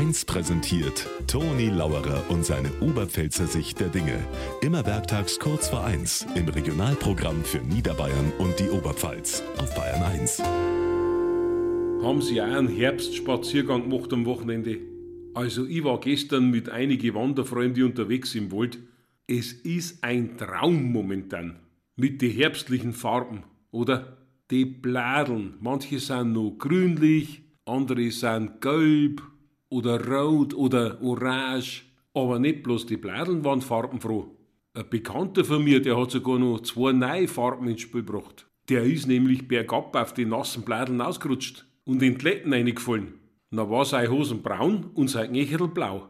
1 präsentiert Toni Lauerer und seine Oberpfälzer Sicht der Dinge. Immer werktags kurz vor 1 im Regionalprogramm für Niederbayern und die Oberpfalz auf Bayern 1. Haben Sie auch einen Herbstspaziergang gemacht am Wochenende? Also ich war gestern mit einigen Wanderfreunden unterwegs im Wald. Es ist ein Traum momentan. Mit den herbstlichen Farben, oder? Die Bladeln, manche sind noch grünlich, andere sind gelb oder rot oder orange. Aber nicht bloß die Bladeln waren farbenfroh. Ein Bekannter von mir, der hat sogar noch zwei neue Farben ins Spiel gebracht. Der ist nämlich bergab auf die nassen Bladeln ausgerutscht und in die Letten reingefallen. Na war seine Hosen braun und sein Knöchel blau.